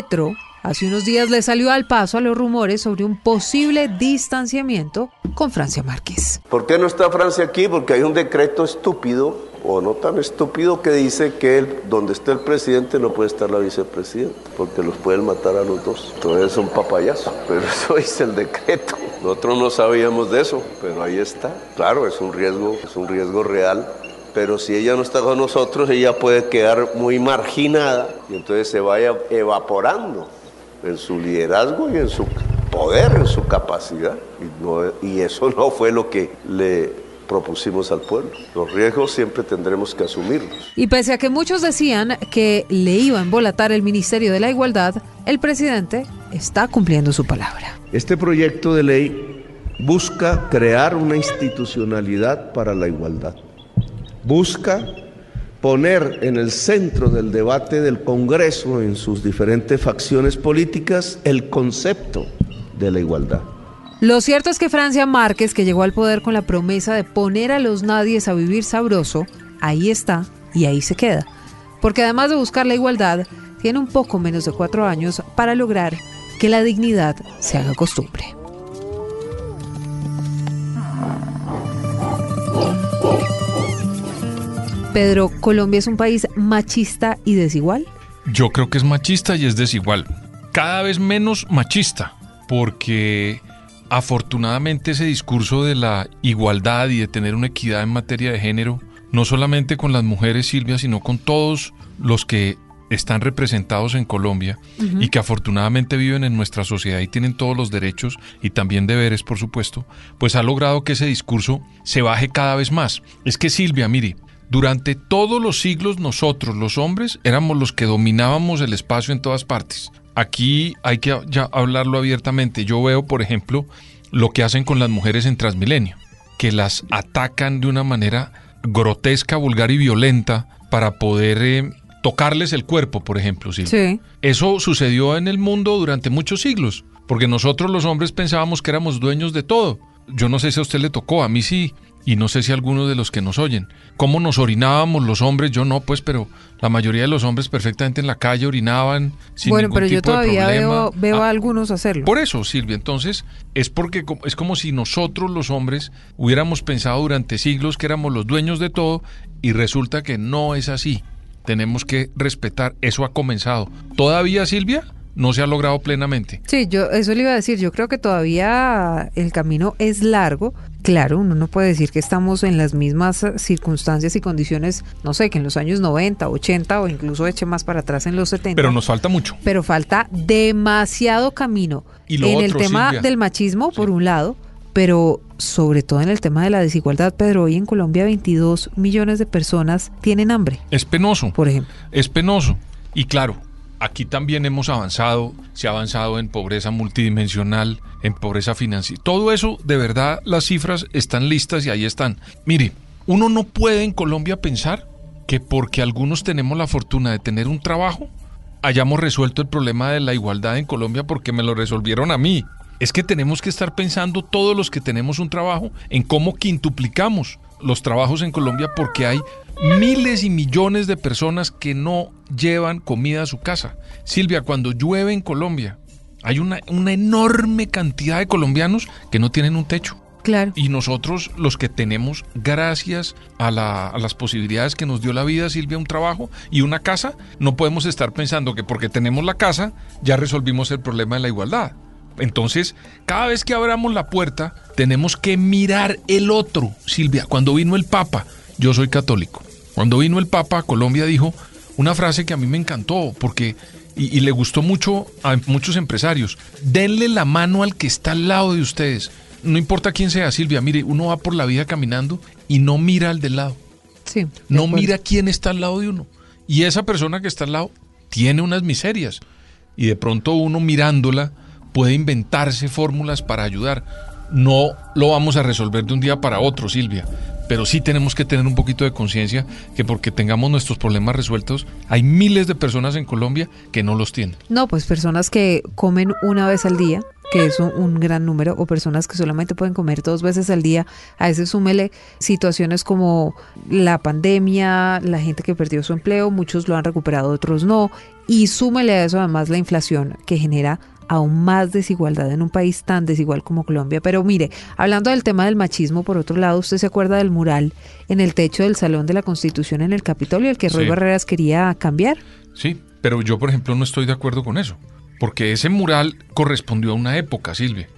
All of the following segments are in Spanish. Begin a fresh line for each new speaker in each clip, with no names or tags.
Petro hace unos días le salió al paso a los rumores sobre un posible distanciamiento con Francia Márquez.
¿Por qué no está Francia aquí? Porque hay un decreto estúpido o no tan estúpido que dice que donde esté el presidente no puede estar la vicepresidenta, porque los pueden matar a los dos. Entonces es un papayazo, pero eso dice el decreto. Nosotros no sabíamos de eso, pero ahí está. Claro, es un riesgo, es un riesgo real pero si ella no está con nosotros, ella puede quedar muy marginada y entonces se vaya evaporando en su liderazgo y en su poder, en su capacidad. Y, y eso no fue lo que le propusimos al pueblo. Los riesgos siempre tendremos que asumirlos.
Y pese a que muchos decían que le iba a embolatar el Ministerio de la Igualdad, el presidente está cumpliendo su palabra.
Este proyecto de ley busca crear una institucionalidad para la igualdad busca poner en el centro del debate del Congreso en sus diferentes facciones políticas el concepto de la igualdad.
Lo cierto es que Francia Márquez, que llegó al poder con la promesa de poner a los nadies a vivir sabroso, ahí está y ahí se queda. Porque además de buscar la igualdad, tiene un poco menos de cuatro años para lograr que la dignidad se haga costumbre. Pedro, ¿Colombia es un país machista y desigual?
Yo creo que es machista y es desigual. Cada vez menos machista, porque afortunadamente ese discurso de la igualdad y de tener una equidad en materia de género, no solamente con las mujeres, Silvia, sino con todos los que están representados en Colombia y que afortunadamente viven en nuestra sociedad y tienen todos los derechos y también deberes, por supuesto, pues ha logrado que ese discurso se baje cada vez más. Es que Silvia, mire, durante todos los siglos nosotros, los hombres, éramos los que dominábamos el espacio en todas partes. Aquí hay que ya hablarlo abiertamente. Yo veo, por ejemplo, lo que hacen con las mujeres en Transmilenio, que las atacan de una manera grotesca, vulgar y violenta para poder eh, tocarles el cuerpo, por ejemplo. Sí. Eso sucedió en el mundo durante muchos siglos, porque nosotros los hombres pensábamos que éramos dueños de todo. Yo no sé si a usted le tocó, a mí sí y no sé si algunos de los que nos oyen. ¿Cómo nos orinábamos los hombres? Yo no, pues, pero la mayoría de los hombres perfectamente en la calle orinaban sin bueno, pero yo todavía
veo, veo ah, a algunos hacerlo.
Por eso, Silvia, entonces es porque es como si nosotros los hombres hubiéramos pensado durante siglos que éramos los dueños de todo y resulta que no es así. Tenemos que respetar, eso ha comenzado. ¿Todavía, Silvia? no se ha logrado plenamente.
Sí, yo eso le iba a decir, yo creo que todavía el camino es largo, Claro, uno no puede decir que estamos en las mismas circunstancias y condiciones, no sé, que en los años 90, 80 o incluso eche más para atrás en los 70.
Pero nos falta mucho.
Pero falta demasiado camino. en el tema del machismo, por un lado, pero sobre todo en el tema de la desigualdad, Pedro, hoy en Colombia 22 millones de personas tienen hambre.
Es penoso. Por ejemplo. Es penoso. Y claro, Aquí también hemos avanzado, se ha avanzado en pobreza multidimensional, en pobreza financiera. Todo eso, de verdad, las cifras están listas y ahí están. Mire, uno no puede en Colombia pensar que porque algunos tenemos la fortuna de tener un trabajo, hayamos resuelto el problema de la igualdad en Colombia porque me lo resolvieron a mí. Es que tenemos que estar pensando todos los que tenemos un trabajo en cómo quintuplicamos los trabajos en Colombia porque hay miles y millones de personas que no llevan comida a su casa. Silvia, cuando llueve en Colombia, hay una, enorme cantidad de colombianos que no tienen un techo.
Claro.
Y nosotros, los que tenemos, gracias a, a, las posibilidades que nos dio la vida, Silvia, un trabajo y una casa, no podemos estar pensando que porque tenemos la casa ya resolvimos el problema de la igualdad. Entonces, cada vez que abramos la puerta, tenemos que mirar el otro. Silvia, cuando vino el Papa, yo soy católico. Cuando vino el Papa Colombia dijo una frase que a mí me encantó porque y, le gustó mucho a muchos empresarios. Denle la mano al que está al lado de ustedes. No importa quién sea, Silvia, mire, uno va por la vida caminando y no mira al del lado.
Sí,
no mira quién está al lado de uno. Y esa persona que está al lado tiene unas miserias. Y de pronto uno mirándola puede inventarse fórmulas para ayudar. No lo vamos a resolver de un día para otro, Silvia, pero sí tenemos que tener un poquito de conciencia que porque tengamos nuestros problemas resueltos, hay miles de personas en Colombia que no los tienen.
No, pues personas que comen una vez al día, que es un, gran número, o personas que solamente pueden comer dos veces al día. A ese súmele situaciones como la pandemia, la gente que perdió su empleo, muchos lo han recuperado, otros no. Y súmele a eso además la inflación que genera aún más desigualdad en un país tan desigual como Colombia. Pero mire, hablando del tema del machismo, por otro lado, ¿usted se acuerda del mural en el techo del Salón de la Constitución en el Capitolio, el que Roy Barreras quería cambiar?
Sí, pero yo, por ejemplo, no estoy de acuerdo con eso. Porque ese mural correspondió a una época, Silvia.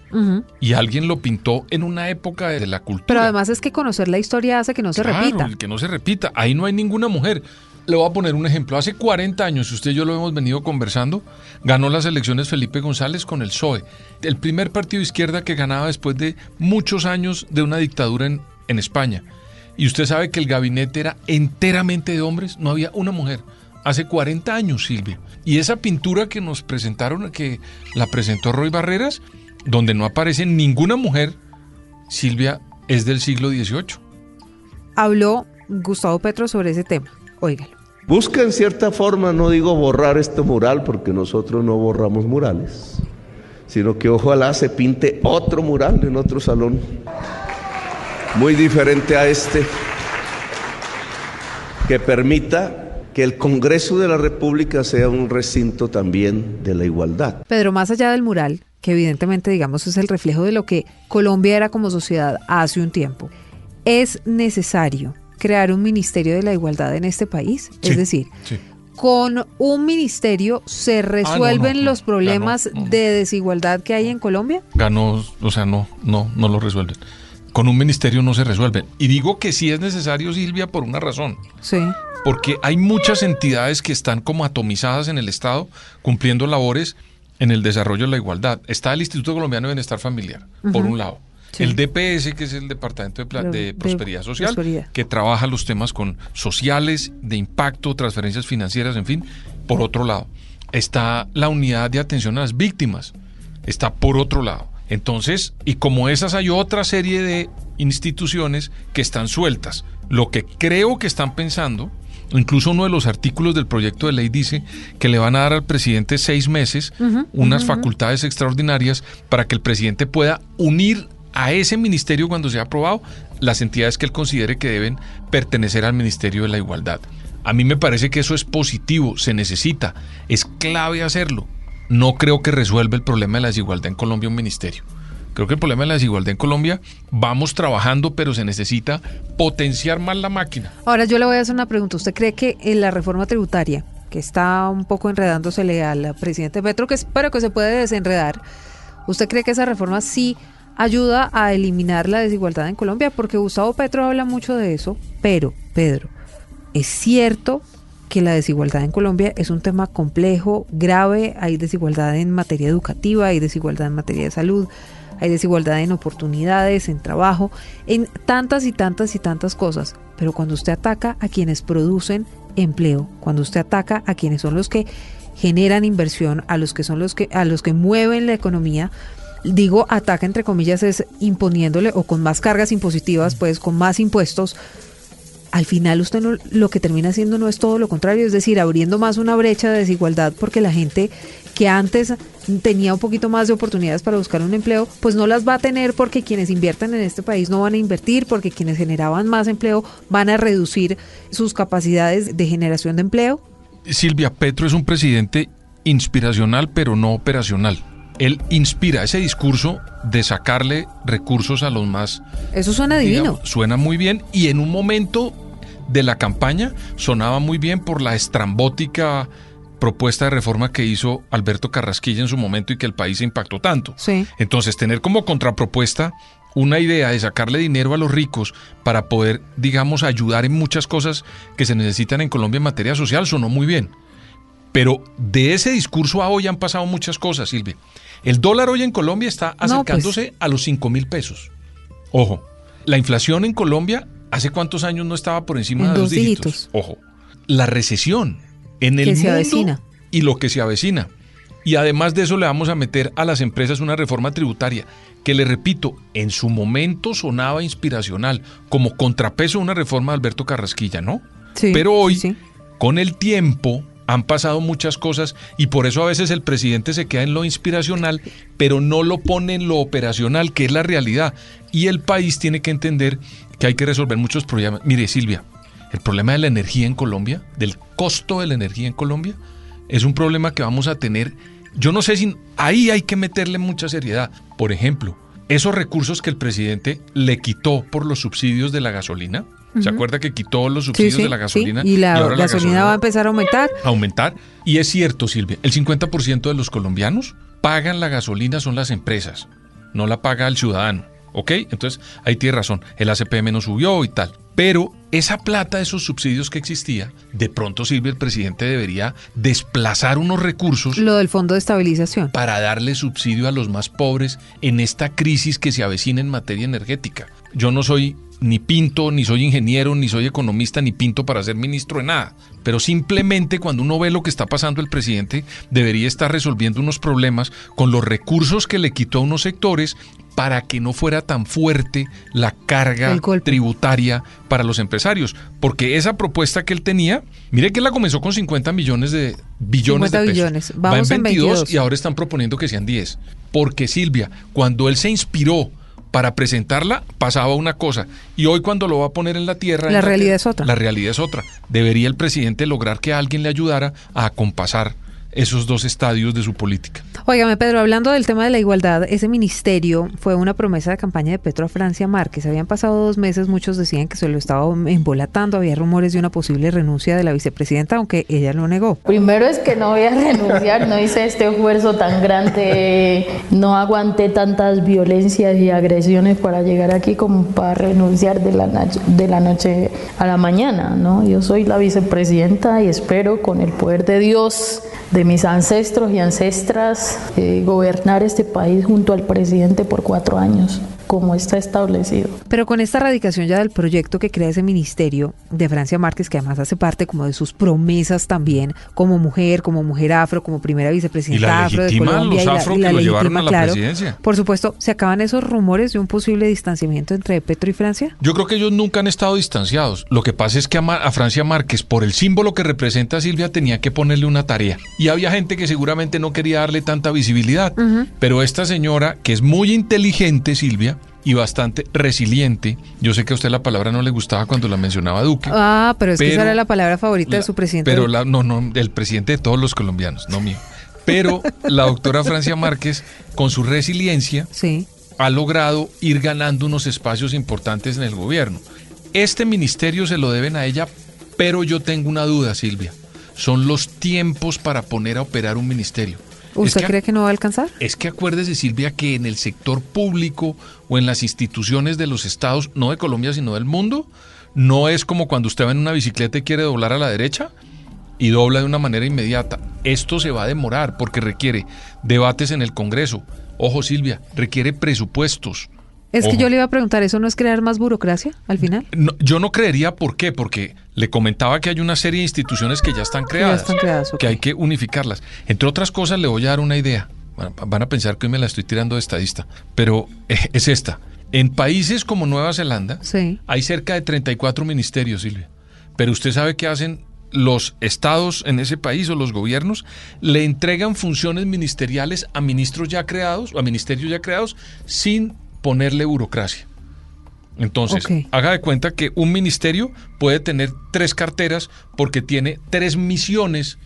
Y alguien lo pintó en una época de la cultura.
Pero además es que conocer la historia hace que no se repita.
Que no se repita. Ahí no hay ninguna mujer. Le voy a poner un ejemplo. Hace 40 años, usted y yo lo hemos venido conversando, ganó las elecciones Felipe González con el PSOE, el primer partido de izquierda que ganaba después de muchos años de una dictadura en, en España. Y usted sabe que el gabinete era enteramente de hombres, no había una mujer. Hace 40 años, Silvia. Y esa pintura que nos presentaron, que la presentó Roy Barreras, donde no aparece ninguna mujer, Silvia, es del siglo XVIII.
Habló Gustavo Petro sobre ese tema. Óigalo.
Busca en cierta forma, no digo borrar este mural, porque nosotros no borramos murales, sino que ojalá se pinte otro mural en otro salón, muy diferente a este, que permita que el Congreso de la República sea un recinto también de la igualdad.
Pedro, más allá del mural, que evidentemente, digamos, es el reflejo de lo que Colombia era como sociedad hace un tiempo, es necesario crear un ministerio de la igualdad en este país.
Sí,
es decir,
sí.
con un ministerio se resuelven
Ah, no, no,
los problemas
ganó, no.
de desigualdad que hay en Colombia.
Ganó, o sea, no, no, no lo resuelven. Con un ministerio no se resuelven. Y digo que sí es necesario, Silvia, por una razón.
Sí.
Porque hay muchas entidades que están como atomizadas en el Estado cumpliendo labores en el desarrollo de la igualdad. Está el Instituto Colombiano de Bienestar Familiar, por un lado.
Sí.
El DPS, que es el Departamento de,
De-
Prosperidad Social,
Prosperidad.
que trabaja los temas con sociales, de impacto, transferencias financieras, en fin. Por otro lado, está la unidad de atención a las víctimas. Está por otro lado. Entonces, y como esas hay otra serie de instituciones que están sueltas. Lo que creo que están pensando, incluso uno de los artículos del proyecto de ley dice que le van a dar al presidente seis meses unas facultades extraordinarias para que el presidente pueda unir a ese ministerio cuando sea aprobado las entidades que él considere que deben pertenecer al Ministerio de la Igualdad. A mí me parece que eso es positivo, se necesita, es clave hacerlo. No creo que resuelva el problema de la desigualdad en Colombia un ministerio. Creo que el problema de la desigualdad en Colombia vamos trabajando, pero se necesita potenciar más la máquina.
Ahora yo le voy a hacer una pregunta. ¿Usted cree que en la reforma tributaria, que está un poco enredándosele al presidente Petro, que espero que se puede desenredar, ¿usted cree que esa reforma sí ayuda a eliminar la desigualdad en Colombia? Porque Gustavo Petro habla mucho de eso, pero, Pedro, es cierto que la desigualdad en Colombia es un tema complejo, grave, hay desigualdad en materia educativa, hay desigualdad en materia de salud, hay desigualdad en oportunidades, en trabajo, en tantas y tantas y tantas cosas. Pero cuando usted ataca a quienes producen empleo, cuando usted ataca a quienes son los que generan inversión, a los que son los que a los que mueven la economía, digo ataca entre comillas es imponiéndole o con más cargas impositivas, pues con más impuestos, al final usted no, lo que termina haciendo no es todo lo contrario, es decir, abriendo más una brecha de desigualdad porque la gente que antes tenía un poquito más de oportunidades para buscar un empleo, pues no las va a tener porque quienes invierten en este país no van a invertir, porque quienes generaban más empleo van a reducir sus capacidades de generación de empleo.
Silvia Petro es un presidente inspiracional, pero no operacional. Él inspira ese discurso de sacarle recursos a los más
Eso suena divino.
suena muy bien y en un momento de la campaña sonaba muy bien por la estrambótica propuesta de reforma que hizo Alberto Carrasquilla en su momento y que el país se impactó tanto.
Sí.
Entonces, tener como contrapropuesta una idea de sacarle dinero a los ricos para poder, digamos, ayudar en muchas cosas que se necesitan en Colombia en materia social sonó muy bien. Pero de ese discurso a hoy han pasado muchas cosas, Silvia. El dólar hoy en Colombia está
pues.
acercándose a los 5 mil pesos. Ojo, la inflación en Colombia hace cuántos años no estaba por encima
En
de dos dígitos.
dígitos.
Ojo, la recesión en el
Que se
mundo
avecina.
y lo que se avecina. Y además de eso le vamos a meter a las empresas una reforma tributaria que le repito, en su momento sonaba inspiracional como contrapeso a una reforma de Alberto Carrasquilla, ¿no?
Sí,
Pero hoy,
sí.
con el tiempo, Han pasado muchas cosas y por eso a veces el presidente se queda en lo inspiracional, pero no lo pone en lo operacional, que es la realidad. Y el país tiene que entender que hay que resolver muchos problemas. Mire, Silvia, el problema de la energía en Colombia, del costo de la energía en Colombia, es un problema que vamos a tener. Yo no sé si ahí hay que meterle mucha seriedad. Por ejemplo, esos recursos que el presidente le quitó por los subsidios de la gasolina. ¿Se acuerda que quitó los subsidios de la gasolina?
Y la, gasolina, va a empezar a aumentar.
A aumentar. Y es cierto, Silvia, el 50% de los colombianos pagan la gasolina son las empresas, no la paga el ciudadano. ¿Ok? Entonces, ahí tiene razón. El ACPM no subió y tal. Pero esa plata esos subsidios que existía, de pronto Silvia, el presidente debería desplazar unos recursos.
Lo del Fondo de Estabilización.
Para darle subsidio a los más pobres en esta crisis que se avecina en materia energética. Yo no soy ni pinto, ni soy ingeniero, ni soy economista, ni pinto para ser ministro de nada. Pero simplemente cuando uno ve lo que está pasando, el presidente debería estar resolviendo unos problemas con los recursos que le quitó a unos sectores para que no fuera tan fuerte la carga tributaria para los empresarios. Porque esa propuesta que él tenía, mire que él la comenzó con 50 millones de billones de pesos. Billones.
Vamos Va en 22
y ahora están proponiendo que sean 10. Porque Silvia, cuando él se inspiró para presentarla pasaba una cosa y hoy cuando lo va a poner en la tierra
la realidad es otra
la realidad es otra debería el presidente lograr que alguien le ayudara a acompasar esos dos estadios de su política.
Óigame, Pedro, hablando del tema de la igualdad, ese ministerio fue una promesa de campaña de Petro a Francia Márquez. Habían pasado dos meses, muchos decían que se lo estaba embolatando, había rumores de una posible renuncia de la vicepresidenta, aunque ella lo negó.
Primero es que no voy a renunciar, no hice este esfuerzo tan grande, no aguanté tantas violencias y agresiones para llegar aquí como para renunciar de la, de la noche a la mañana, ¿no? Yo soy la vicepresidenta y espero con el poder de Dios de mis ancestros y ancestras eh, gobernar este país junto al presidente por cuatro años como está establecido.
Pero con esta radicación ya del proyecto que crea ese ministerio de Francia Márquez, que además hace parte como de sus promesas también, como mujer, como mujer afro, como primera vicepresidenta afro de Colombia,
los y la, legitima, claro.
Por supuesto, ¿se acaban esos rumores de un posible distanciamiento entre Petro y Francia?
Yo creo que ellos nunca han estado distanciados. Lo que pasa es que a, Francia Márquez, por el símbolo que representa Silvia, tenía que ponerle una tarea. Y había gente que seguramente no quería darle tanta visibilidad. Pero esta señora, que es muy inteligente, Silvia, y bastante resiliente. Yo sé que a usted la palabra no le gustaba cuando la mencionaba Duque.
Ah, pero es que esa era la palabra favorita de su presidente.
Pero la, no, no, el presidente de todos los colombianos, no mío. Pero la doctora Francia Márquez, con su resiliencia,
sí.
ha logrado ir ganando unos espacios importantes en el gobierno. Este ministerio se lo deben a ella, pero yo tengo una duda, Silvia. Son los tiempos para poner a operar un ministerio.
¿Usted cree que no va a alcanzar?
Es que acuérdese, Silvia, que en el sector público o en las instituciones de los estados, no de Colombia, sino del mundo, no es como cuando usted va en una bicicleta y quiere doblar a la derecha y dobla de una manera inmediata. Esto se va a demorar porque requiere debates en el Congreso. Ojo, Silvia, requiere presupuestos
es que yo le iba a preguntar, ¿eso no es crear más burocracia al final?
yo no creería por qué, porque le comentaba que hay una serie de instituciones que ya están creadas,
que, creadas,
que hay que unificarlas. Entre otras cosas, le voy a dar una idea. Van a pensar que hoy me la estoy tirando de estadista, pero eh, es esta. En países como Nueva Zelanda hay cerca de 34 ministerios, Silvia. Pero usted sabe qué hacen los estados en ese país o los gobiernos le entregan funciones ministeriales a ministros ya creados o a ministerios ya creados sin ponerle burocracia. Entonces, haga de cuenta que un ministerio puede tener tres carteras porque tiene tres misiones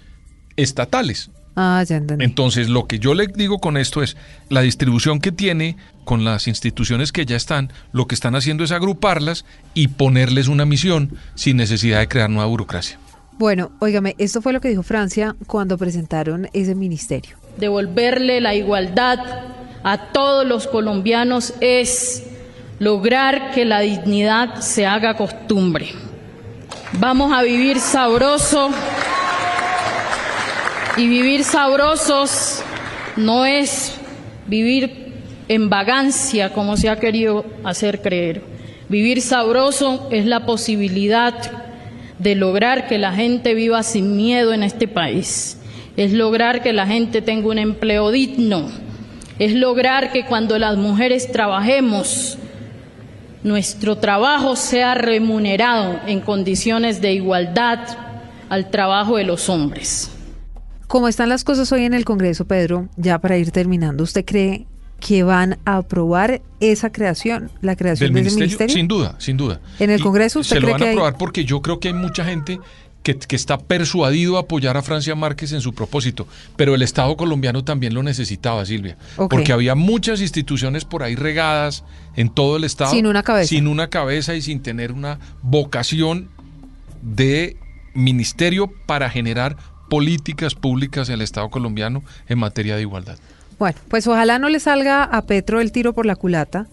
estatales.
Ah, ya entendí.
Entonces, lo que yo le digo con esto es, la distribución que tiene con las instituciones que ya están, lo que están haciendo es agruparlas y ponerles una misión sin necesidad de crear nueva burocracia.
Bueno, óigame, esto fue lo que dijo Francia cuando presentaron ese ministerio.
Devolverle la igualdad a todos los colombianos es lograr que la dignidad se haga costumbre. Vamos a vivir sabroso y vivir sabrosos no es vivir en vagancia como se ha querido hacer creer. Vivir sabroso es la posibilidad de lograr que la gente viva sin miedo en este país. Es lograr que la gente tenga un empleo digno es lograr que cuando las mujeres trabajemos, nuestro trabajo sea remunerado en condiciones de igualdad,
al trabajo de los hombres.
Como están las cosas hoy en el Congreso, Pedro, ya para ir terminando, ¿usted cree que van a aprobar esa creación, la creación
del
de ese
ministerio,
ministerio?
sin duda, sin duda.
¿En el Congreso usted
se lo van
que
a
hay-
aprobar porque yo creo que hay mucha gente que, que está persuadido a apoyar a Francia Márquez en su propósito, pero el Estado colombiano también lo necesitaba, Silvia, porque había muchas instituciones por ahí regadas en todo el Estado
Sin una cabeza.
sin una cabeza y sin tener una vocación de ministerio para generar políticas públicas en el Estado colombiano en materia de igualdad.
Bueno, pues ojalá no le salga a Petro el tiro por la culata.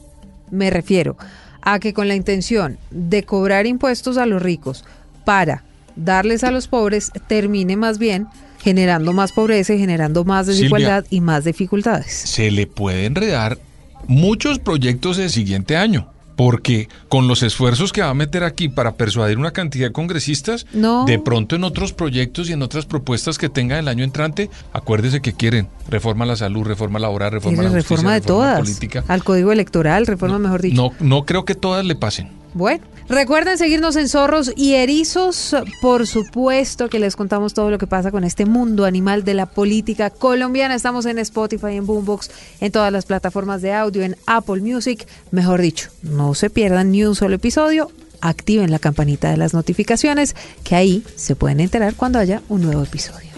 Me refiero a que con la intención de cobrar impuestos a los ricos para darles a los pobres, termine más bien generando más pobreza y generando más
Silvia.
desigualdad y más dificultades.
se le puede enredar muchos proyectos el siguiente año. Porque con los esfuerzos que va a meter aquí para persuadir una cantidad de congresistas,
No.
de pronto en otros proyectos y en otras propuestas que tenga el año entrante, acuérdese que quieren reforma a la salud, reforma laboral, reforma a la justicia,
reforma de
reforma
todas.
política.
Al código electoral, reforma mejor dicho.
No, no creo que todas le pasen.
Bueno, recuerden seguirnos en Zorros y Erizos. Por supuesto que les contamos todo lo que pasa con este mundo animal de la política colombiana. Estamos en Spotify, en Boombox, en todas las plataformas de audio, en Apple Music. Mejor dicho, no se pierdan ni un solo episodio. Activen la campanita de las notificaciones, que ahí se pueden enterar cuando haya un nuevo episodio.